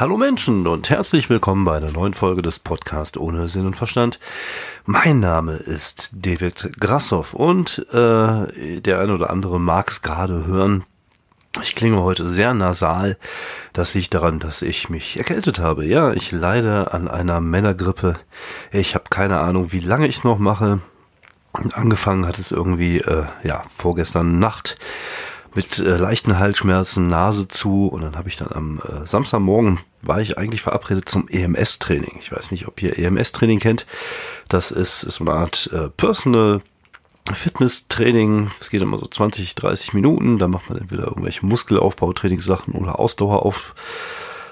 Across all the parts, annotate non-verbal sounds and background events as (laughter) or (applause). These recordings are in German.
Hallo Menschen und herzlich willkommen bei einer neuen Folge des Podcasts ohne Sinn und Verstand. Mein Name ist David Grassoff und äh, der eine oder andere mag es gerade hören. Ich klinge heute sehr nasal. Das liegt daran, dass ich mich erkältet habe. Ja, ich leide an einer Männergrippe. Ich habe keine Ahnung, wie lange ich es noch mache. Angefangen hat es irgendwie, äh, ja, vorgestern Nacht mit äh, leichten Halsschmerzen, Nase zu und dann habe ich dann am äh, Samstagmorgen war ich eigentlich verabredet zum EMS-Training. Ich weiß nicht, ob ihr EMS-Training kennt. Das ist, ist so eine Art äh, Personal Fitness-Training. Es geht immer so 20, 30 Minuten. Da macht man entweder irgendwelche Muskelaufbautrainingssachen oder Ausdauer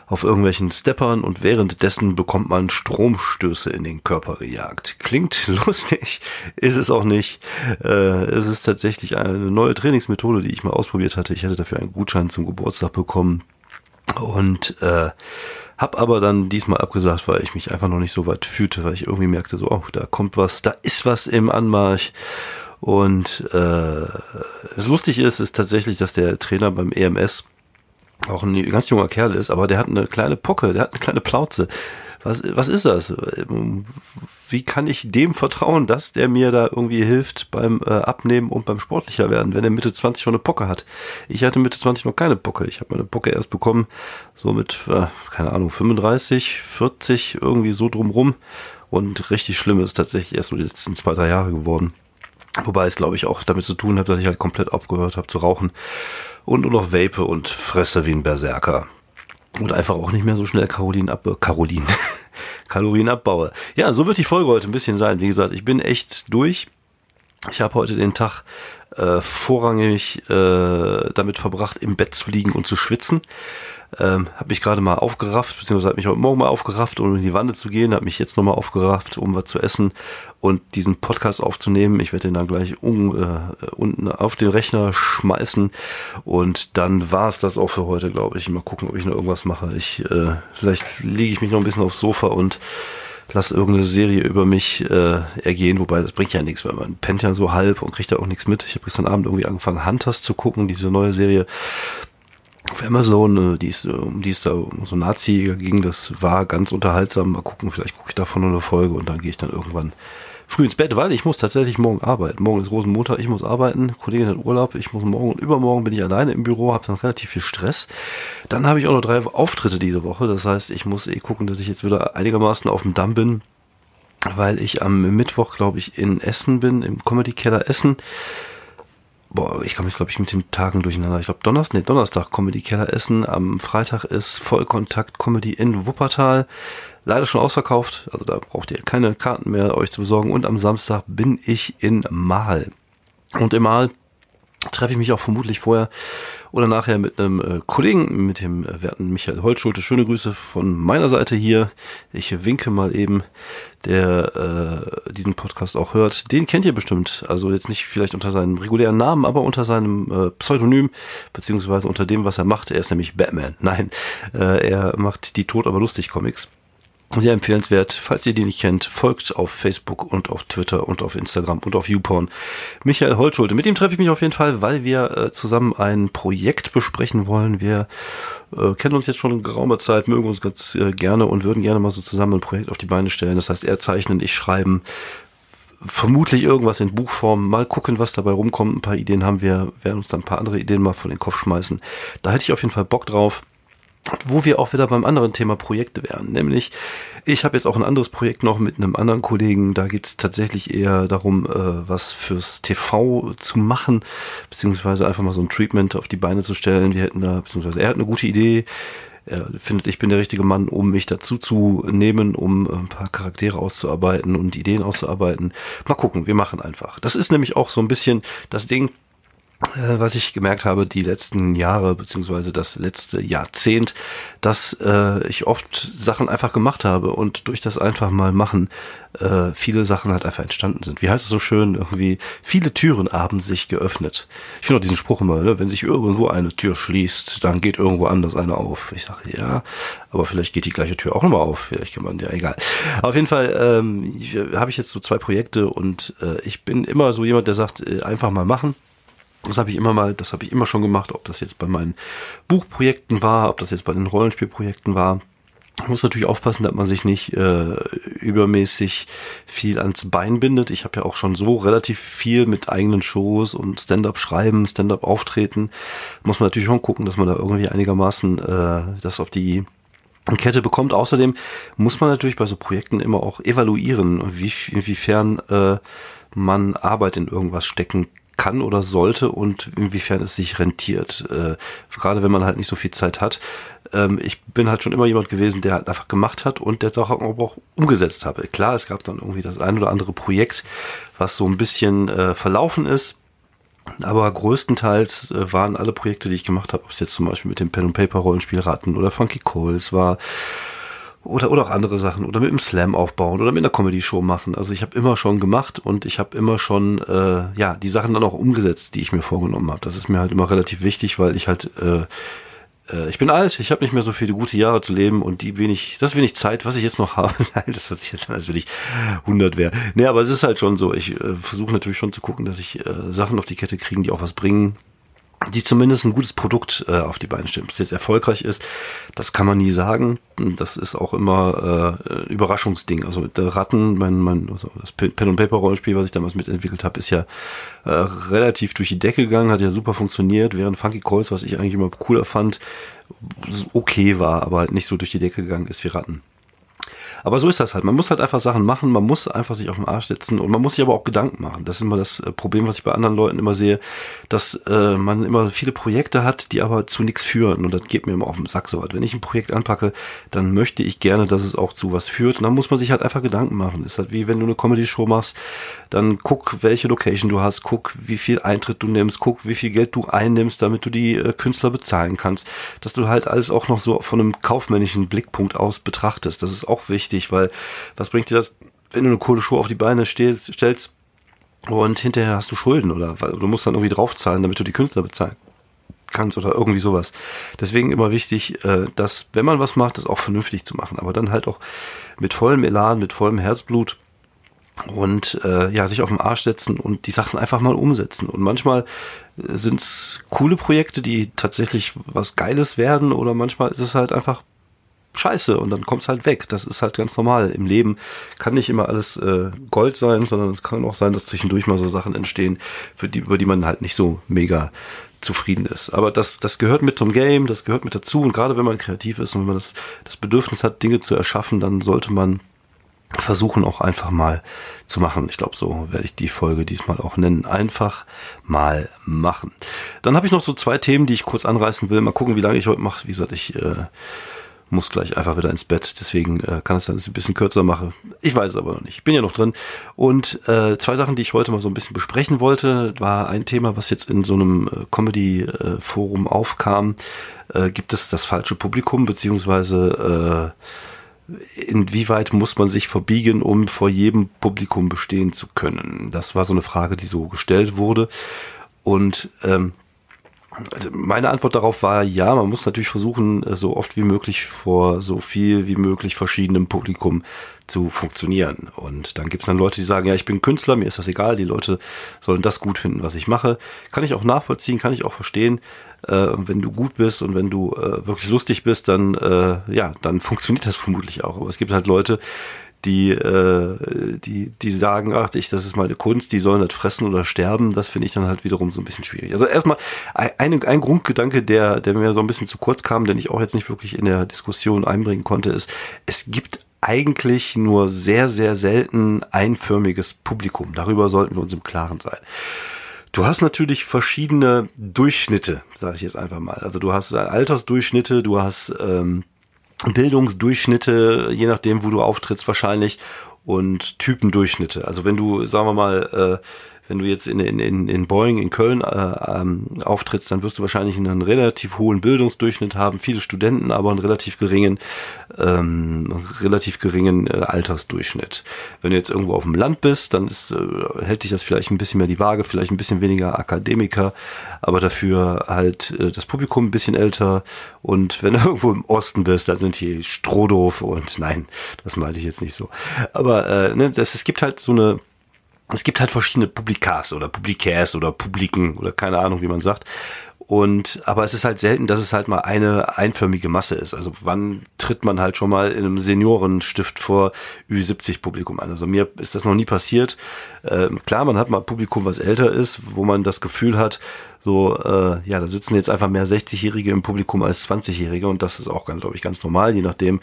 auf irgendwelchen Steppern und währenddessen bekommt man Stromstöße in den Körper gejagt. Klingt (laughs) lustig, ist es auch nicht. Äh, es ist tatsächlich eine neue Trainingsmethode, die ich mal ausprobiert hatte. Ich hatte dafür einen Gutschein zum Geburtstag bekommen und äh, hab aber dann diesmal abgesagt, weil ich mich einfach noch nicht so weit fühlte, weil ich irgendwie merkte, so, oh, da kommt was, da ist was im Anmarsch. Und äh, es lustig ist, ist tatsächlich, dass der Trainer beim EMS auch ein ganz junger Kerl ist, aber der hat eine kleine Pocke, der hat eine kleine Plauze. Was, was ist das? Wie kann ich dem vertrauen, dass der mir da irgendwie hilft beim äh, Abnehmen und beim sportlicher werden, wenn er Mitte 20 schon eine Pocke hat? Ich hatte Mitte 20 noch keine Pocke. Ich habe meine Pocke erst bekommen, so mit, äh, keine Ahnung, 35, 40, irgendwie so drumrum. Und richtig schlimm ist tatsächlich erst nur die letzten zwei, drei Jahre geworden. Wobei es, glaube ich, auch damit zu tun hat, dass ich halt komplett aufgehört habe zu rauchen und nur noch vape und fresse wie ein Berserker. Und einfach auch nicht mehr so schnell Karolin ab, Karolin, (laughs) Kalorien abbaue. Ja, so wird die Folge heute ein bisschen sein. Wie gesagt, ich bin echt durch. Ich habe heute den Tag äh, vorrangig äh, damit verbracht, im Bett zu liegen und zu schwitzen. Ähm, habe mich gerade mal aufgerafft, beziehungsweise habe mich heute Morgen mal aufgerafft, um in die Wanne zu gehen, habe mich jetzt nochmal aufgerafft, um was zu essen und diesen Podcast aufzunehmen. Ich werde den dann gleich um, äh, unten auf den Rechner schmeißen und dann war es das auch für heute, glaube ich. Mal gucken, ob ich noch irgendwas mache. Ich äh, vielleicht lege ich mich noch ein bisschen aufs Sofa und lass irgendeine Serie über mich äh, ergehen, wobei das bringt ja nichts, weil man pennt ja so halb und kriegt da auch nichts mit. Ich habe gestern Abend irgendwie angefangen, Hunters zu gucken, diese neue Serie auf Amazon, äh, die ist, um die es da um so Nazi ging, das war ganz unterhaltsam. Mal gucken, vielleicht gucke ich davon eine Folge und dann gehe ich dann irgendwann früh ins Bett, weil ich muss tatsächlich morgen arbeiten. Morgen ist Rosenmontag, ich muss arbeiten, Kollegin hat Urlaub, ich muss morgen und übermorgen bin ich alleine im Büro, habe dann relativ viel Stress. Dann habe ich auch noch drei Auftritte diese Woche, das heißt, ich muss eh gucken, dass ich jetzt wieder einigermaßen auf dem Damm bin, weil ich am Mittwoch, glaube ich, in Essen bin, im Comedy Keller Essen boah, ich komme jetzt, glaube ich, mit den Tagen durcheinander. Ich glaube, Donnerstag, nee, Donnerstag Comedy Keller Essen. Am Freitag ist Vollkontakt Comedy in Wuppertal. Leider schon ausverkauft. Also da braucht ihr keine Karten mehr euch zu besorgen. Und am Samstag bin ich in Mahl. Und im Mahl treffe ich mich auch vermutlich vorher oder nachher mit einem äh, Kollegen, mit dem äh, werten Michael Holtschulte. Schöne Grüße von meiner Seite hier. Ich winke mal eben, der äh, diesen Podcast auch hört. Den kennt ihr bestimmt. Also jetzt nicht vielleicht unter seinem regulären Namen, aber unter seinem äh, Pseudonym, beziehungsweise unter dem, was er macht. Er ist nämlich Batman. (laughs) Nein, äh, er macht die Tod aber lustig Comics. Sehr empfehlenswert. Falls ihr die nicht kennt, folgt auf Facebook und auf Twitter und auf Instagram und auf YouPorn. Michael Holtschulte. Mit ihm treffe ich mich auf jeden Fall, weil wir äh, zusammen ein Projekt besprechen wollen. Wir äh, kennen uns jetzt schon in geraumer Zeit, mögen uns ganz äh, gerne und würden gerne mal so zusammen ein Projekt auf die Beine stellen. Das heißt, er zeichnen, ich schreiben. Vermutlich irgendwas in Buchform. Mal gucken, was dabei rumkommt. Ein paar Ideen haben wir, werden uns dann ein paar andere Ideen mal vor den Kopf schmeißen. Da hätte ich auf jeden Fall Bock drauf wo wir auch wieder beim anderen Thema Projekte wären. Nämlich, ich habe jetzt auch ein anderes Projekt noch mit einem anderen Kollegen. Da geht es tatsächlich eher darum, äh, was fürs TV zu machen, beziehungsweise einfach mal so ein Treatment auf die Beine zu stellen. Wir hätten da, beziehungsweise er hat eine gute Idee. Er findet, ich bin der richtige Mann, um mich dazu zu nehmen, um ein paar Charaktere auszuarbeiten und Ideen auszuarbeiten. Mal gucken, wir machen einfach. Das ist nämlich auch so ein bisschen das Ding, äh, was ich gemerkt habe, die letzten Jahre beziehungsweise das letzte Jahrzehnt, dass äh, ich oft Sachen einfach gemacht habe und durch das einfach mal machen äh, viele Sachen halt einfach entstanden sind. Wie heißt es so schön? Irgendwie viele Türen haben sich geöffnet. Ich finde auch diesen Spruch immer, ne? wenn sich irgendwo eine Tür schließt, dann geht irgendwo anders eine auf. Ich sage ja, aber vielleicht geht die gleiche Tür auch nochmal auf. Vielleicht kann man ja egal. Auf jeden Fall ähm, habe ich jetzt so zwei Projekte und äh, ich bin immer so jemand, der sagt, äh, einfach mal machen das habe ich immer mal, das habe ich immer schon gemacht, ob das jetzt bei meinen Buchprojekten war, ob das jetzt bei den Rollenspielprojekten war. Man muss natürlich aufpassen, dass man sich nicht äh, übermäßig viel ans Bein bindet. Ich habe ja auch schon so relativ viel mit eigenen Shows und Stand-up schreiben, Stand-up auftreten. Muss man natürlich schon gucken, dass man da irgendwie einigermaßen äh, das auf die Kette bekommt. Außerdem muss man natürlich bei so Projekten immer auch evaluieren, wie, inwiefern äh, man Arbeit in irgendwas stecken kann oder sollte und inwiefern es sich rentiert. Äh, gerade wenn man halt nicht so viel Zeit hat. Ähm, ich bin halt schon immer jemand gewesen, der halt einfach gemacht hat und der doch auch umgesetzt habe. Klar, es gab dann irgendwie das ein oder andere Projekt, was so ein bisschen äh, verlaufen ist. Aber größtenteils äh, waren alle Projekte, die ich gemacht habe, ob es jetzt zum Beispiel mit dem Pen and Paper Rollenspiel Ratten oder Funky Coles war oder, oder auch andere Sachen oder mit einem Slam aufbauen oder mit einer Comedy-Show machen. Also ich habe immer schon gemacht und ich habe immer schon äh, ja die Sachen dann auch umgesetzt, die ich mir vorgenommen habe. Das ist mir halt immer relativ wichtig, weil ich halt äh, äh, ich bin alt, ich habe nicht mehr so viele gute Jahre zu leben und die wenig, das wenig Zeit, was ich jetzt noch (laughs) habe, nein, das hört sich jetzt an, als wenn ich 100 wäre. Nee, aber es ist halt schon so, ich äh, versuche natürlich schon zu gucken, dass ich äh, Sachen auf die Kette kriegen, die auch was bringen, die zumindest ein gutes Produkt äh, auf die Beine stellen. Ob es jetzt erfolgreich ist, das kann man nie sagen. Das ist auch immer äh, Überraschungsding. Also der Ratten, mein, mein also das Pen and Paper Rollenspiel, was ich damals mitentwickelt habe, ist ja äh, relativ durch die Decke gegangen, hat ja super funktioniert, während Funky Calls, was ich eigentlich immer cooler fand, okay war, aber halt nicht so durch die Decke gegangen ist wie Ratten. Aber so ist das halt. Man muss halt einfach Sachen machen, man muss einfach sich auf den Arsch setzen und man muss sich aber auch Gedanken machen. Das ist immer das äh, Problem, was ich bei anderen Leuten immer sehe, dass äh, man immer viele Projekte hat, die aber zu nichts führen. Und das geht mir immer auf den Sack so weit. Wenn ich ein Projekt anpacke, dann möchte ich gerne, dass es auch zu was führt. Und dann muss man sich halt einfach Gedanken machen. ist halt wie wenn du eine Comedy-Show machst, dann guck, welche Location du hast, guck, wie viel Eintritt du nimmst, guck, wie viel Geld du einnimmst, damit du die äh, Künstler bezahlen kannst. Dass du halt alles auch noch so von einem kaufmännischen Blickpunkt aus betrachtest. Das ist auch wichtig wichtig, weil was bringt dir das, wenn du eine coole Show auf die Beine stellst, stellst und hinterher hast du Schulden oder weil du musst dann irgendwie draufzahlen, damit du die Künstler bezahlen kannst oder irgendwie sowas. Deswegen immer wichtig, äh, dass wenn man was macht, das auch vernünftig zu machen, aber dann halt auch mit vollem Elan, mit vollem Herzblut und äh, ja sich auf den Arsch setzen und die Sachen einfach mal umsetzen. Und manchmal äh, sind es coole Projekte, die tatsächlich was Geiles werden, oder manchmal ist es halt einfach scheiße und dann kommt es halt weg. Das ist halt ganz normal. Im Leben kann nicht immer alles äh, Gold sein, sondern es kann auch sein, dass zwischendurch mal so Sachen entstehen, für die, über die man halt nicht so mega zufrieden ist. Aber das, das gehört mit zum Game, das gehört mit dazu. Und gerade wenn man kreativ ist und wenn man das, das Bedürfnis hat, Dinge zu erschaffen, dann sollte man versuchen auch einfach mal zu machen. Ich glaube, so werde ich die Folge diesmal auch nennen. Einfach mal machen. Dann habe ich noch so zwei Themen, die ich kurz anreißen will. Mal gucken, wie lange ich heute mache. Wie gesagt, ich äh, muss gleich einfach wieder ins Bett. Deswegen äh, kann es sein, ein bisschen kürzer mache. Ich weiß es aber noch nicht. Ich bin ja noch drin. Und äh, zwei Sachen, die ich heute mal so ein bisschen besprechen wollte, war ein Thema, was jetzt in so einem äh, Comedy-Forum aufkam. Äh, gibt es das falsche Publikum, beziehungsweise äh, inwieweit muss man sich verbiegen, um vor jedem Publikum bestehen zu können? Das war so eine Frage, die so gestellt wurde. Und ähm, also meine Antwort darauf war ja, man muss natürlich versuchen, äh, so oft wie möglich vor so viel wie möglich verschiedenem Publikum zu funktionieren. Und dann gibt es dann Leute, die sagen, ja, ich bin Künstler, mir ist das egal, die Leute sollen das gut finden, was ich mache. Kann ich auch nachvollziehen, kann ich auch verstehen. Äh, wenn du gut bist und wenn du äh, wirklich lustig bist, dann äh, ja, dann funktioniert das (laughs) vermutlich auch. Aber es gibt halt Leute, die, äh, die, die sagen, ach, ich, das ist meine Kunst, die sollen das fressen oder sterben, das finde ich dann halt wiederum so ein bisschen schwierig. Also erstmal ein, ein Grundgedanke, der, der mir so ein bisschen zu kurz kam, den ich auch jetzt nicht wirklich in der Diskussion einbringen konnte, ist, es gibt eigentlich nur sehr, sehr selten einförmiges Publikum. Darüber sollten wir uns im Klaren sein. Du hast natürlich verschiedene Durchschnitte, sage ich jetzt einfach mal. Also du hast Altersdurchschnitte, du hast ähm, Bildungsdurchschnitte, je nachdem, wo du auftrittst, wahrscheinlich und Typendurchschnitte. Also wenn du, sagen wir mal, äh, wenn du jetzt in, in, in, in Boeing in Köln äh, ähm, auftrittst, dann wirst du wahrscheinlich einen relativ hohen Bildungsdurchschnitt haben, viele Studenten, aber einen relativ geringen, ähm, relativ geringen äh, Altersdurchschnitt. Wenn du jetzt irgendwo auf dem Land bist, dann ist, äh, hält sich das vielleicht ein bisschen mehr die Waage, vielleicht ein bisschen weniger Akademiker, aber dafür halt äh, das Publikum ein bisschen älter. Und wenn du (laughs) irgendwo im Osten bist, dann sind hier Strohdorf und nein, das meinte ich jetzt nicht so. Aber äh, ne, das, es gibt halt so eine es gibt halt verschiedene Publikas oder Publikärs oder Publiken oder keine Ahnung, wie man sagt. Und aber es ist halt selten, dass es halt mal eine einförmige Masse ist. Also wann tritt man halt schon mal in einem Seniorenstift vor Ü70 Publikum an? Also mir ist das noch nie passiert. Ähm, klar, man hat mal Publikum, was älter ist, wo man das Gefühl hat, so, äh, ja, da sitzen jetzt einfach mehr 60-Jährige im Publikum als 20-Jährige und das ist auch, glaube ich, ganz normal, je nachdem,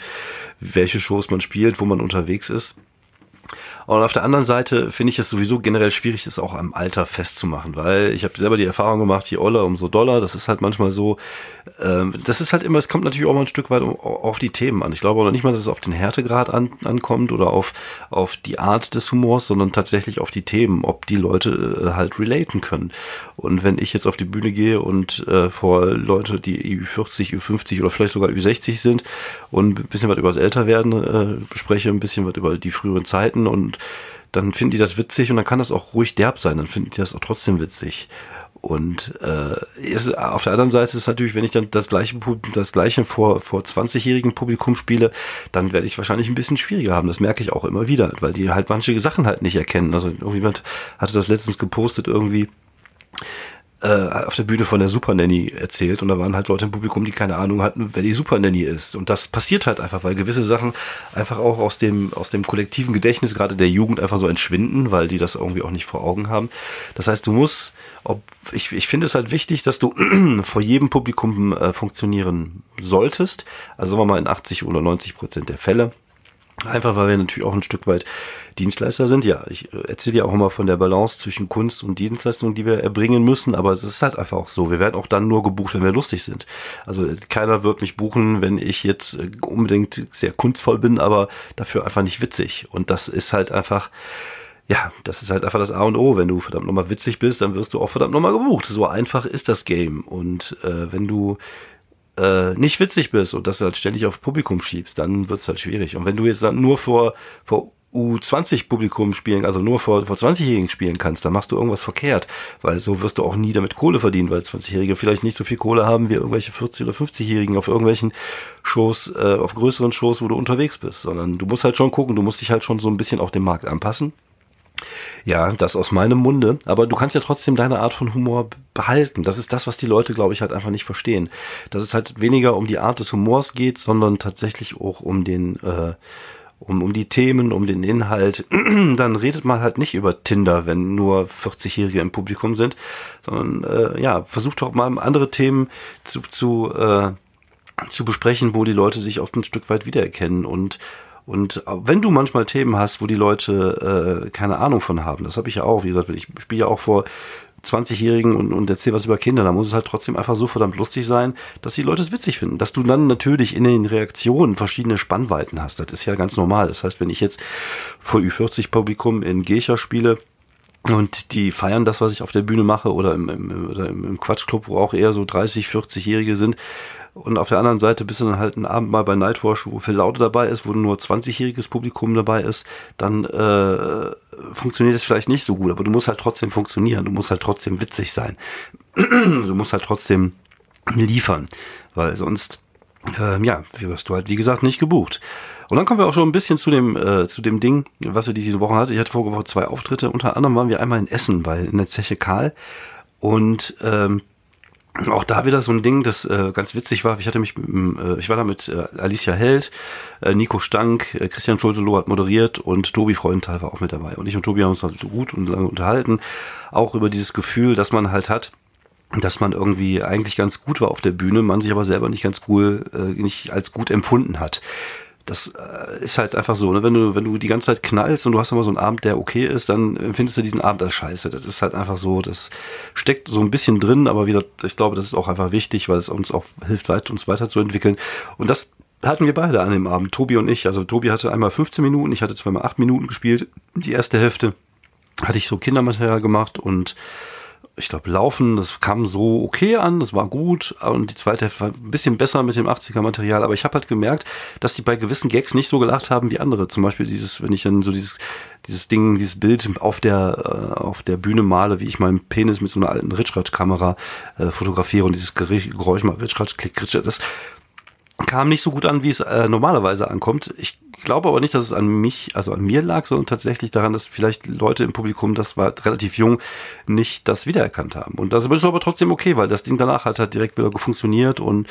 welche Shows man spielt, wo man unterwegs ist. Und auf der anderen Seite finde ich es sowieso generell schwierig, das auch am Alter festzumachen, weil ich habe selber die Erfahrung gemacht, je Oller, umso doller. Das ist halt manchmal so, ähm, das ist halt immer, es kommt natürlich auch mal ein Stück weit auf die Themen an. Ich glaube auch nicht mal, dass es auf den Härtegrad an, ankommt oder auf, auf die Art des Humors, sondern tatsächlich auf die Themen, ob die Leute äh, halt relaten können. Und wenn ich jetzt auf die Bühne gehe und äh, vor Leute, die Ü40, Ü50 oder vielleicht sogar Ü60 sind und ein bisschen was über das Älterwerden äh, bespreche, ein bisschen was über die früheren Zeiten und dann finden die das witzig und dann kann das auch ruhig derb sein, dann finden die das auch trotzdem witzig. Und äh, ist, auf der anderen Seite ist natürlich, wenn ich dann das gleiche, das gleiche vor, vor 20-jährigen Publikum spiele, dann werde ich wahrscheinlich ein bisschen schwieriger haben. Das merke ich auch immer wieder, weil die halt manche Sachen halt nicht erkennen. Also irgendjemand hatte das letztens gepostet irgendwie, auf der Bühne von der Super Nanny erzählt und da waren halt Leute im Publikum, die keine Ahnung hatten, wer die Super Nanny ist. Und das passiert halt einfach, weil gewisse Sachen einfach auch aus dem, aus dem kollektiven Gedächtnis gerade der Jugend einfach so entschwinden, weil die das irgendwie auch nicht vor Augen haben. Das heißt, du musst, ob, ich, ich finde es halt wichtig, dass du (clears throat) vor jedem Publikum äh, funktionieren solltest. Also sagen wir mal in 80 oder 90 Prozent der Fälle. Einfach weil wir natürlich auch ein Stück weit Dienstleister sind. Ja, ich äh, erzähle ja auch immer von der Balance zwischen Kunst und Dienstleistung, die wir erbringen müssen, aber es ist halt einfach auch so. Wir werden auch dann nur gebucht, wenn wir lustig sind. Also äh, keiner wird mich buchen, wenn ich jetzt äh, unbedingt sehr kunstvoll bin, aber dafür einfach nicht witzig. Und das ist halt einfach, ja, das ist halt einfach das A und O. Wenn du verdammt nochmal witzig bist, dann wirst du auch verdammt nochmal gebucht. So einfach ist das Game. Und äh, wenn du äh, nicht witzig bist und das halt ständig auf Publikum schiebst, dann wird's halt schwierig. Und wenn du jetzt dann nur vor, vor U20-Publikum spielen, also nur vor, vor 20-Jährigen spielen kannst, dann machst du irgendwas verkehrt, weil so wirst du auch nie damit Kohle verdienen, weil 20-Jährige vielleicht nicht so viel Kohle haben wie irgendwelche 40- oder 50-Jährigen auf irgendwelchen Shows, äh, auf größeren Shows, wo du unterwegs bist, sondern du musst halt schon gucken, du musst dich halt schon so ein bisschen auf den Markt anpassen ja, das aus meinem Munde. Aber du kannst ja trotzdem deine Art von Humor behalten. Das ist das, was die Leute, glaube ich, halt einfach nicht verstehen. Dass es halt weniger um die Art des Humors geht, sondern tatsächlich auch um den, äh, um, um die Themen, um den Inhalt. (clears throat) Dann redet man halt nicht über Tinder, wenn nur 40-Jährige im Publikum sind, sondern äh, ja, versucht doch mal andere Themen zu, zu, äh, zu besprechen, wo die Leute sich auch ein Stück weit wiedererkennen und und wenn du manchmal Themen hast, wo die Leute äh, keine Ahnung von haben, das habe ich ja auch, wie gesagt, ich spiele ja auch vor 20-Jährigen und, und erzähle was über Kinder, da muss es halt trotzdem einfach so verdammt lustig sein, dass die Leute es witzig finden. Dass du dann natürlich in den Reaktionen verschiedene Spannweiten hast, das ist ja ganz normal. Das heißt, wenn ich jetzt vor Ü40-Publikum in Gecher spiele, und die feiern das, was ich auf der Bühne mache oder im, im, oder im Quatschclub, wo auch eher so 30, 40-Jährige sind, und auf der anderen Seite bist du dann halt einen Abend mal bei Nightwatch, wo viel Laute dabei ist, wo nur 20-jähriges Publikum dabei ist, dann äh, funktioniert es vielleicht nicht so gut, aber du musst halt trotzdem funktionieren, du musst halt trotzdem witzig sein. du musst halt trotzdem liefern, weil sonst, äh, ja, wirst du halt, wie gesagt, nicht gebucht. Und dann kommen wir auch schon ein bisschen zu dem, äh, zu dem Ding, was wir diese Woche hatten. Ich hatte vorige Woche zwei Auftritte. Unter anderem waren wir einmal in Essen bei in der Zeche Karl. Und ähm, auch da wieder so ein Ding, das äh, ganz witzig war. Ich hatte mich, äh, ich war da mit äh, Alicia Held, äh, Nico Stank, äh, Christian Schulteloh hat moderiert und Tobi Freudenthal war auch mit dabei. Und ich und Tobi haben uns halt gut und lange unterhalten, auch über dieses Gefühl, das man halt hat, dass man irgendwie eigentlich ganz gut war auf der Bühne, man sich aber selber nicht ganz cool, äh, nicht als gut empfunden hat das äh, ist halt einfach so, ne? wenn du wenn du die ganze Zeit knallst und du hast immer so einen Abend, der okay ist, dann empfindest du diesen Abend als scheiße. Das ist halt einfach so, das steckt so ein bisschen drin, aber wie gesagt, ich glaube, das ist auch einfach wichtig, weil es uns auch hilft, weit, uns weiterzuentwickeln. Und das hatten wir beide an dem Abend, Tobi und ich. Also Tobi hatte einmal 15 Minuten, ich hatte zweimal 8 Minuten gespielt. Die erste Hälfte hatte ich so Kindermaterial gemacht und ich glaube, Laufen, das kam so okay an, das war gut. Und die zweite Hälfte war ein bisschen besser mit dem 80er-Material. Aber ich habe halt gemerkt, dass die bei gewissen Gags nicht so gelacht haben wie andere. Zum Beispiel dieses, wenn ich dann so dieses, dieses Ding, dieses Bild auf der, äh, auf der Bühne male, wie ich meinen Penis mit so einer alten Ritschratsch-Kamera äh, fotografiere und dieses Geräusch mal Ritschratsch, klick, Ritschratsch, das kam nicht so gut an, wie es äh, normalerweise ankommt. Ich glaube aber nicht, dass es an mich, also an mir lag, sondern tatsächlich daran, dass vielleicht Leute im Publikum, das war relativ jung, nicht das wiedererkannt haben. Und das ist aber trotzdem okay, weil das Ding danach hat halt direkt wieder funktioniert und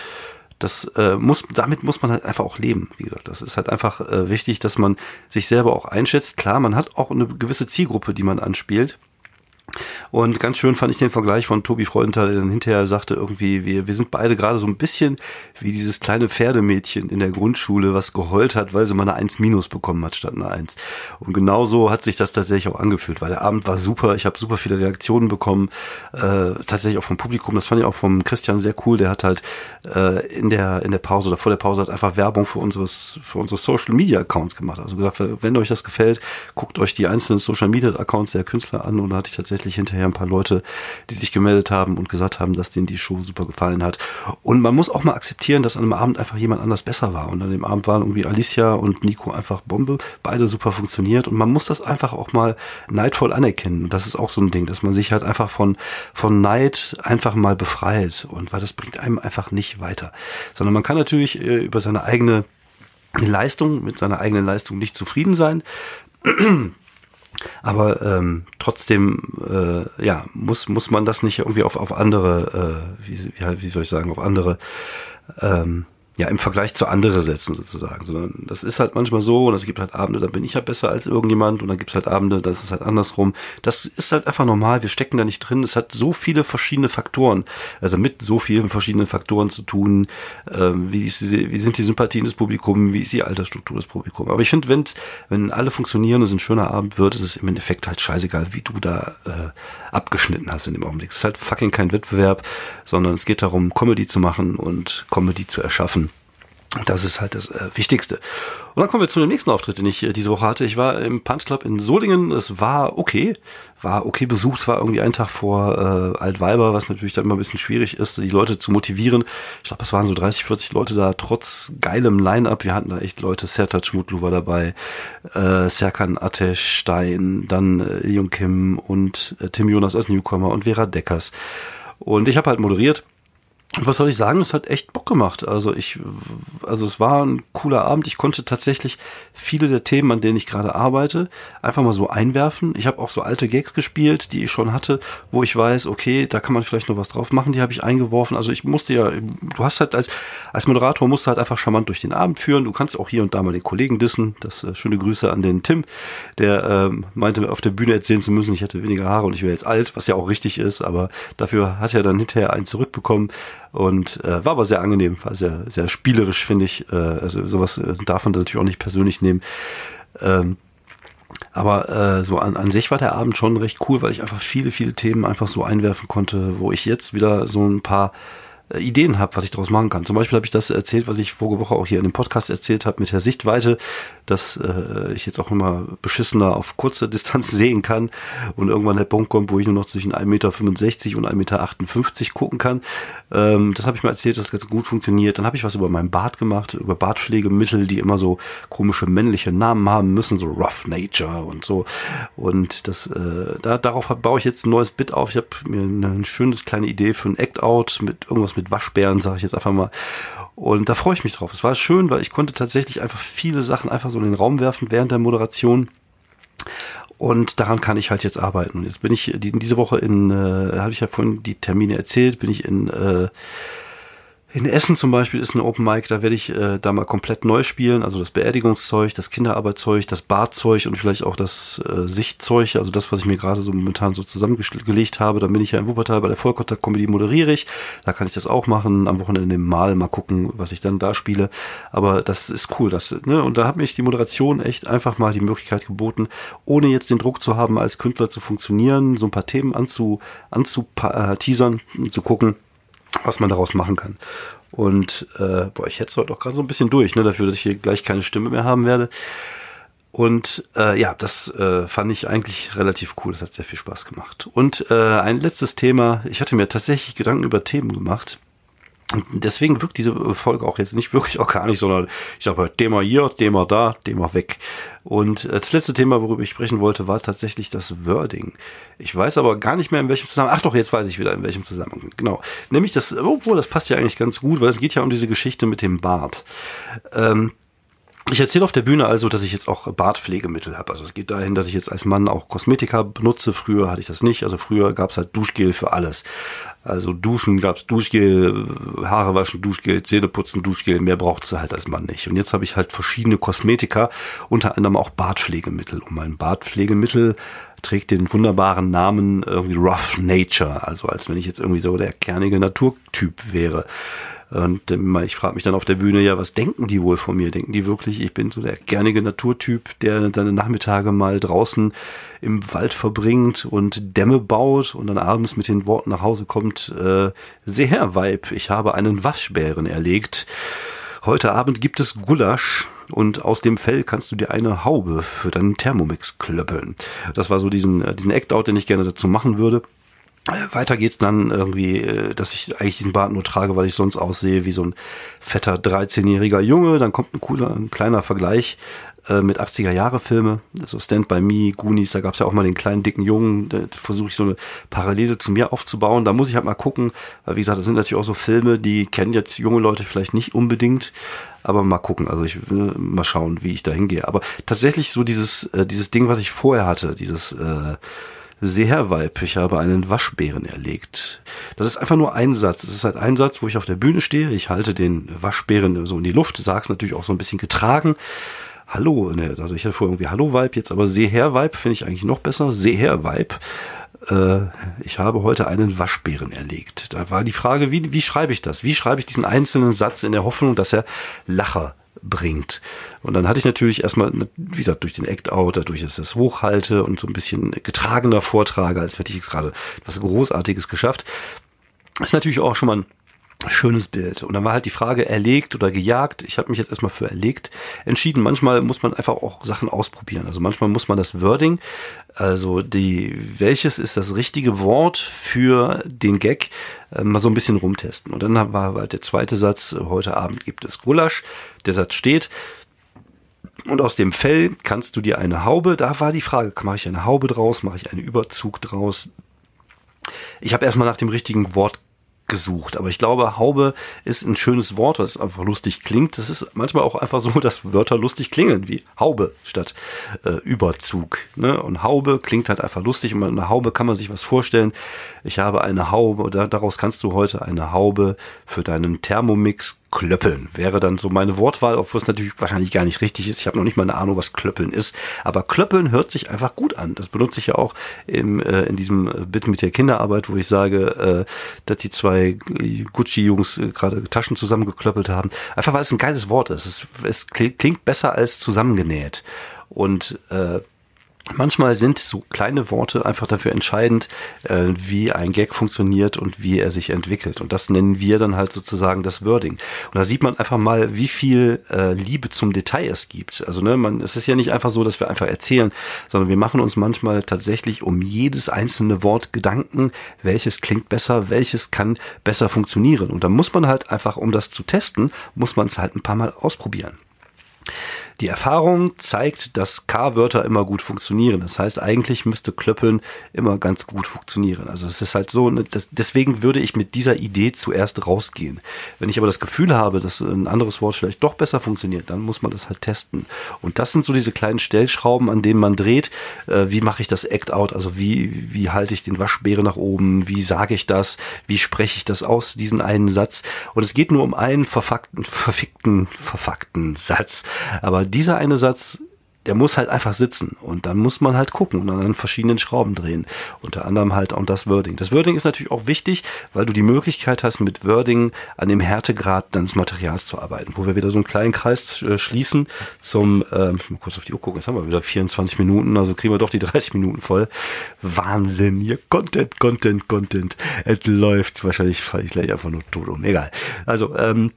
das äh, muss, damit muss man halt einfach auch leben. Wie gesagt, das ist halt einfach äh, wichtig, dass man sich selber auch einschätzt. Klar, man hat auch eine gewisse Zielgruppe, die man anspielt. Und ganz schön fand ich den Vergleich von Tobi Freudenthal, der dann hinterher sagte, irgendwie, wir, wir sind beide gerade so ein bisschen wie dieses kleine Pferdemädchen in der Grundschule, was geheult hat, weil sie mal eine 1 minus bekommen hat statt eine 1. Und genauso hat sich das tatsächlich auch angefühlt, weil der Abend war super, ich habe super viele Reaktionen bekommen, äh, tatsächlich auch vom Publikum, das fand ich auch vom Christian sehr cool, der hat halt äh, in der in der Pause oder vor der Pause hat einfach Werbung für unseres für unsere Social Media Accounts gemacht. Also gesagt, wenn euch das gefällt, guckt euch die einzelnen Social Media Accounts der Künstler an und da hatte ich tatsächlich tatsächlich hinterher ein paar Leute, die sich gemeldet haben und gesagt haben, dass denen die Show super gefallen hat. Und man muss auch mal akzeptieren, dass an einem Abend einfach jemand anders besser war. Und an dem Abend waren irgendwie Alicia und Nico einfach Bombe, beide super funktioniert. Und man muss das einfach auch mal neidvoll anerkennen. Und das ist auch so ein Ding, dass man sich halt einfach von, von Neid einfach mal befreit. Und weil das bringt einem einfach nicht weiter. Sondern man kann natürlich äh, über seine eigene Leistung, mit seiner eigenen Leistung nicht zufrieden sein. Aber ähm, trotzdem, äh, ja, muss muss man das nicht irgendwie auf auf andere, äh, wie, wie, wie soll ich sagen, auf andere ähm, ja, im Vergleich zu andere setzen sozusagen, sondern das ist halt manchmal so und es gibt halt Abende, da bin ich halt besser als irgendjemand und dann gibt es halt Abende, das ist halt andersrum. Das ist halt einfach normal, wir stecken da nicht drin. Es hat so viele verschiedene Faktoren, also mit so vielen verschiedenen Faktoren zu tun, ähm, wie, ist, wie sind die Sympathien des Publikums, wie ist die Altersstruktur des Publikums. Aber ich finde, wenn wenn alle funktionieren und es ein schöner Abend wird, ist es im Endeffekt halt scheißegal, wie du da äh, abgeschnitten hast in dem Augenblick. Es ist halt fucking kein Wettbewerb, sondern es geht darum, Comedy zu machen und Comedy zu erschaffen. Das ist halt das äh, Wichtigste. Und dann kommen wir zu dem nächsten Auftritt, den ich äh, diese Woche hatte. Ich war im Punch Club in Solingen. Es war okay. War okay besucht. Es war irgendwie ein Tag vor äh, Altweiber, was natürlich dann immer ein bisschen schwierig ist, die Leute zu motivieren. Ich glaube, es waren so 30, 40 Leute da, trotz geilem Line-Up. Wir hatten da echt Leute. Sertac Mutlu war dabei, äh, Serkan Atesh Stein, dann äh, Jung Kim und äh, Tim Jonas als Newcomer und Vera Deckers. Und ich habe halt moderiert was soll ich sagen? Es hat echt Bock gemacht. Also ich, also es war ein cooler Abend. Ich konnte tatsächlich viele der Themen, an denen ich gerade arbeite, einfach mal so einwerfen. Ich habe auch so alte Gags gespielt, die ich schon hatte, wo ich weiß, okay, da kann man vielleicht noch was drauf machen. Die habe ich eingeworfen. Also ich musste ja, du hast halt als, als Moderator musst du halt einfach charmant durch den Abend führen. Du kannst auch hier und da mal den Kollegen dissen. Das äh, schöne Grüße an den Tim, der ähm, meinte, auf der Bühne erzählen zu müssen, ich hätte weniger Haare und ich wäre jetzt alt, was ja auch richtig ist. Aber dafür hat er dann hinterher einen zurückbekommen. Und äh, war aber sehr angenehm, war sehr, sehr spielerisch, finde ich. Äh, also sowas äh, darf man natürlich auch nicht persönlich nehmen. Ähm, aber äh, so an, an sich war der Abend schon recht cool, weil ich einfach viele, viele Themen einfach so einwerfen konnte, wo ich jetzt wieder so ein paar äh, Ideen habe, was ich daraus machen kann. Zum Beispiel habe ich das erzählt, was ich vorige Woche auch hier in dem Podcast erzählt habe mit der Sichtweite, dass äh, ich jetzt auch immer beschissener auf kurze Distanz (laughs) sehen kann und irgendwann der Punkt kommt, wo ich nur noch zwischen 1,65 Meter und 1,58 Meter gucken kann. Ähm, das habe ich mal erzählt, das ganz gut funktioniert. Dann habe ich was über meinen Bart gemacht, über Bartpflegemittel, die immer so komische männliche Namen haben müssen, so Rough Nature und so. Und das, äh, da, darauf baue ich jetzt ein neues Bit auf. Ich habe mir eine, eine schöne kleine Idee für ein Act-Out mit irgendwas mit Waschbären, sage ich jetzt einfach mal. Und da freue ich mich drauf. Es war schön, weil ich konnte tatsächlich einfach viele Sachen einfach so in den Raum werfen während der Moderation. Und daran kann ich halt jetzt arbeiten. Jetzt bin ich die, diese Woche in, äh, habe ich ja vorhin die Termine erzählt, bin ich in äh, in Essen zum Beispiel ist ein Open Mic, da werde ich äh, da mal komplett neu spielen. Also das Beerdigungszeug, das Kinderarbeitszeug, das Badzeug und vielleicht auch das äh, Sichtzeug. Also das, was ich mir gerade so momentan so zusammengelegt habe. Da bin ich ja in Wuppertal bei der Vollkontakt Comedy moderiere ich. Da kann ich das auch machen. Am Wochenende Mal mal gucken, was ich dann da spiele. Aber das ist cool. Das, ne? Und da hat mich die Moderation echt einfach mal die Möglichkeit geboten, ohne jetzt den Druck zu haben, als Künstler zu funktionieren, so ein paar Themen anzu, äh, teasern, zu gucken was man daraus machen kann. Und äh, boah, ich hetze heute auch gerade so ein bisschen durch, ne, dafür, dass ich hier gleich keine Stimme mehr haben werde. Und äh, ja, das äh, fand ich eigentlich relativ cool. Das hat sehr viel Spaß gemacht. Und äh, ein letztes Thema. Ich hatte mir tatsächlich Gedanken über Themen gemacht. Deswegen wirkt diese Folge auch jetzt nicht wirklich organisch, sondern ich sage Thema hier, Thema da, Thema weg. Und äh, das letzte Thema, worüber ich sprechen wollte, war tatsächlich das Wording. Ich weiß aber gar nicht mehr, in welchem Zusammenhang. Ach doch, jetzt weiß ich wieder, in welchem Zusammenhang. Genau. Nämlich das, obwohl, das passt ja eigentlich ganz gut, weil es geht ja um diese Geschichte mit dem Bart. Ähm, ich erzähle auf der Bühne also, dass ich jetzt auch Bartpflegemittel habe. Also es geht dahin, dass ich jetzt als Mann auch Kosmetika benutze. Früher hatte ich das nicht. Also früher gab es halt Duschgel für alles. Also Duschen gab es Duschgel, Haare waschen, Duschgel, Zähne putzen, Duschgel. Mehr braucht es halt als Mann nicht. Und jetzt habe ich halt verschiedene Kosmetika, unter anderem auch Bartpflegemittel. Und mein Bartpflegemittel trägt den wunderbaren Namen irgendwie Rough Nature. Also als wenn ich jetzt irgendwie so der kernige Naturtyp wäre. Und ähm, ich frage mich dann auf der Bühne, ja, was denken die wohl von mir? Denken die wirklich, ich bin so der gernige Naturtyp, der seine Nachmittage mal draußen im Wald verbringt und Dämme baut und dann abends mit den Worten nach Hause kommt, äh, sehr Weib, ich habe einen Waschbären erlegt. Heute Abend gibt es Gulasch und aus dem Fell kannst du dir eine Haube für deinen Thermomix klöppeln. Das war so diesen, äh, diesen Act-Out, den ich gerne dazu machen würde. Weiter geht's dann irgendwie, äh, dass ich eigentlich diesen Bart nur trage, weil ich sonst aussehe wie so ein fetter 13-jähriger Junge. Dann kommt ein cooler, ein kleiner Vergleich äh, mit 80er Jahre Filme, so Stand by Me, Goonies, da gab's ja auch mal den kleinen dicken Jungen, da versuche ich so eine Parallele zu mir aufzubauen. Da muss ich halt mal gucken, weil wie gesagt, das sind natürlich auch so Filme, die kennen jetzt junge Leute vielleicht nicht unbedingt, aber mal gucken. Also ich will mal schauen, wie ich da hingehe. Aber tatsächlich so dieses, äh, dieses Ding, was ich vorher hatte, dieses äh, sehr Weib, ich habe einen Waschbären erlegt. Das ist einfach nur ein Satz. Es ist halt ein Satz, wo ich auf der Bühne stehe. Ich halte den Waschbären so in die Luft, sag's natürlich auch so ein bisschen getragen. Hallo, ne, also ich hatte vorher irgendwie Hallo Weib, jetzt aber Seher Weib finde ich eigentlich noch besser. Seher Weib. Äh, ich habe heute einen Waschbären erlegt. Da war die Frage, wie, wie schreibe ich das? Wie schreibe ich diesen einzelnen Satz in der Hoffnung, dass er Lacher bringt. Und dann hatte ich natürlich erstmal, wie gesagt, durch den Act-Out, dadurch, dass ich das hochhalte und so ein bisschen getragener vortrage, als hätte ich jetzt gerade was Großartiges geschafft, ist natürlich auch schon mal ein schönes Bild. Und dann war halt die Frage, erlegt oder gejagt. Ich habe mich jetzt erstmal für erlegt entschieden. Manchmal muss man einfach auch Sachen ausprobieren. Also manchmal muss man das Wording, also die, welches ist das richtige Wort für den Gag, äh, mal so ein bisschen rumtesten. Und dann war halt der zweite Satz, heute Abend gibt es Gulasch. Der Satz steht, und aus dem Fell kannst du dir eine Haube, da war die Frage, mache ich eine Haube draus, mache ich einen Überzug draus? Ich habe erstmal nach dem richtigen Wort gesucht. Aber ich glaube, Haube ist ein schönes Wort, was einfach lustig klingt. Das ist manchmal auch einfach so, (laughs) dass Wörter lustig klingen, wie Haube statt äh, Überzug. Ne? Und Haube klingt halt einfach lustig und mit einer Haube kann man sich was vorstellen. Ich habe eine Haube, oder daraus kannst du heute eine Haube für deinen Thermomix Klöppeln wäre dann so meine Wortwahl, obwohl es natürlich wahrscheinlich gar nicht richtig ist. Ich habe noch nicht mal eine Ahnung, was Klöppeln ist. Aber Klöppeln hört sich einfach gut an. Das benutze ich ja auch im, äh, in diesem Bit mit der Kinderarbeit, wo ich sage, äh, dass die zwei Gucci-Jungs äh, gerade Taschen zusammengeklöppelt haben. Einfach weil es ein geiles Wort ist. Es, es klingt besser als zusammengenäht. Und äh, Manchmal sind so kleine Worte einfach dafür entscheidend, äh, wie ein Gag funktioniert und wie er sich entwickelt. Und das nennen wir dann halt sozusagen das Wording. Und da sieht man einfach mal, wie viel äh, Liebe zum Detail es gibt. Also ne, man, es ist ja nicht einfach so, dass wir einfach erzählen, sondern wir machen uns manchmal tatsächlich um jedes einzelne Wort Gedanken, welches klingt besser, welches kann besser funktionieren. Und da muss man halt einfach, um das zu testen, muss man es halt ein paar Mal ausprobieren. Die Erfahrung zeigt, dass K-Wörter immer gut funktionieren. Das heißt, eigentlich müsste Klöppeln immer ganz gut funktionieren. Also es ist halt so, ne, das, deswegen würde ich mit dieser Idee zuerst rausgehen. Wenn ich aber das Gefühl habe, dass ein anderes Wort vielleicht doch besser funktioniert, dann muss man das halt testen. Und das sind so diese kleinen Stellschrauben, an denen man dreht. Äh, wie mache ich das Act-Out? Also wie, wie halte ich den Waschbären nach oben? Wie sage ich das? Wie spreche ich das aus, diesen einen Satz? Und es geht nur um einen verfuckten, verfickten, verfuckten Satz. Aber dieser eine Satz, der muss halt einfach sitzen und dann muss man halt gucken und an verschiedenen Schrauben drehen. Unter anderem halt auch das Wording. Das Wording ist natürlich auch wichtig, weil du die Möglichkeit hast, mit Wording an dem Härtegrad deines Materials zu arbeiten. Wo wir wieder so einen kleinen Kreis äh, schließen zum, äh, mal kurz auf die Uhr gucken, jetzt haben wir wieder 24 Minuten, also kriegen wir doch die (laughs) 30 Minuten voll. Wahnsinn, hier Content, Content, Content. Es läuft. Wahrscheinlich falle ich gleich einfach nur tot um. Egal. Also, ähm,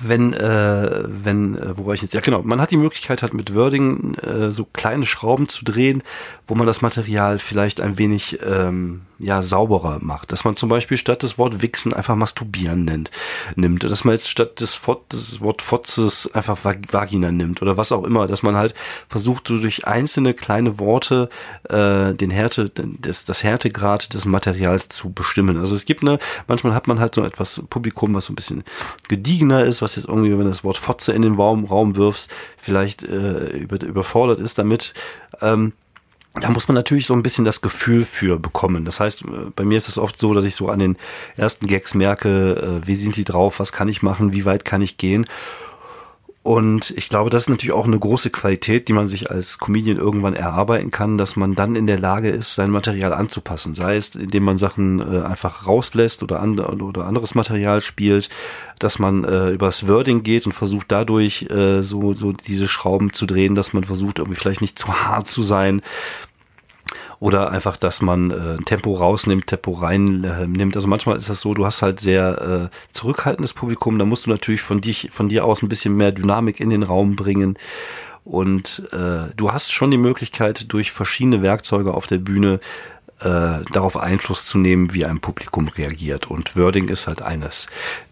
wenn, äh, wenn, äh, wo war ich jetzt? Ja, genau. Man hat die Möglichkeit, halt mit Wording äh, so kleine Schrauben zu drehen, wo man das Material vielleicht ein wenig ähm, ja sauberer macht. Dass man zum Beispiel statt des Wort Wichsen einfach Masturbieren nennt, nimmt. Dass man jetzt statt des, Fot, Wort Fotzes einfach Vagina nimmt oder was auch immer. Dass man halt versucht, so durch einzelne kleine Worte äh, den Härte, das, das Härtegrad des Materials zu bestimmen. Also es gibt eine, manchmal hat man halt so etwas Publikum, was so ein bisschen gediegener ist, was jetzt irgendwie, wenn du das Wort Fotze in den Raum, Raum wirfst, vielleicht äh, über, überfordert ist damit. Ähm, da muss man natürlich so ein bisschen das Gefühl für bekommen. Das heißt, äh, bei mir ist es oft so, dass ich so an den ersten Gags merke, äh, wie sind die drauf, was kann ich machen, wie weit kann ich gehen. Und ich glaube, das ist natürlich auch eine große Qualität, die man sich als Comedian irgendwann erarbeiten kann, dass man dann in der Lage ist, sein Material anzupassen. Sei es, indem man Sachen äh, einfach rauslässt oder, and oder anderes Material spielt, dass man äh, übers Wording geht und versucht dadurch äh, so, so diese Schrauben zu drehen, dass man versucht, irgendwie vielleicht nicht zu hart zu sein, oder einfach, dass man äh, Tempo rausnimmt, Tempo reinnimmt. Äh, also manchmal ist das so, du hast halt sehr äh, zurückhaltendes Publikum, da musst du natürlich von dich, von dir aus ein bisschen mehr Dynamik in den Raum bringen. Und äh, du hast schon die Möglichkeit, durch verschiedene Werkzeuge auf der Bühne äh, darauf Einfluss zu nehmen, wie ein Publikum reagiert. Und Wording ist halt eines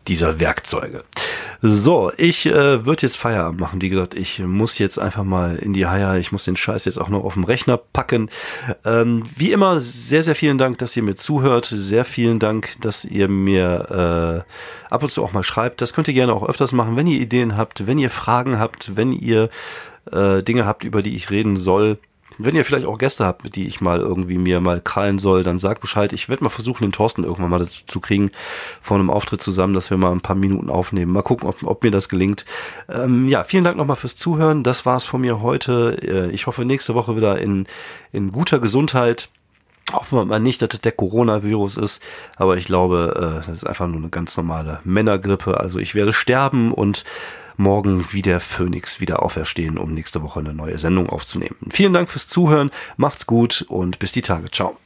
dieser Werkzeuge. So, ich äh, würde jetzt Feierabend machen. Wie gesagt, ich muss jetzt einfach mal in die Haie. Ich muss den Scheiß jetzt auch noch auf dem Rechner packen. Ähm, wie immer, sehr, sehr vielen Dank, dass ihr mir zuhört. Sehr vielen Dank, dass ihr mir äh, ab und zu auch mal schreibt. Das könnt ihr gerne auch öfters machen, wenn ihr Ideen habt, wenn ihr Fragen habt, wenn ihr äh, Dinge habt, über die ich reden soll wenn ihr vielleicht auch Gäste habt, die ich mal irgendwie mir mal krallen soll, dann sagt Bescheid. Ich werde mal versuchen, den Thorsten irgendwann mal dazu zu kriegen, vor einem Auftritt zusammen, dass wir mal ein paar Minuten aufnehmen. Mal gucken, ob, ob mir das gelingt. Ähm, ja, vielen Dank nochmal fürs Zuhören. Das war's von mir heute. Äh, ich hoffe, nächste Woche wieder in, in guter Gesundheit. Hoffen wir mal nicht, dass das der Coronavirus ist, aber ich glaube, äh, das ist einfach nur eine ganz normale Männergrippe. Also ich werde sterben und morgen wie der Phönix wieder auferstehen, um nächste Woche eine neue Sendung aufzunehmen. Vielen Dank fürs Zuhören, macht's gut und bis die Tage. Ciao.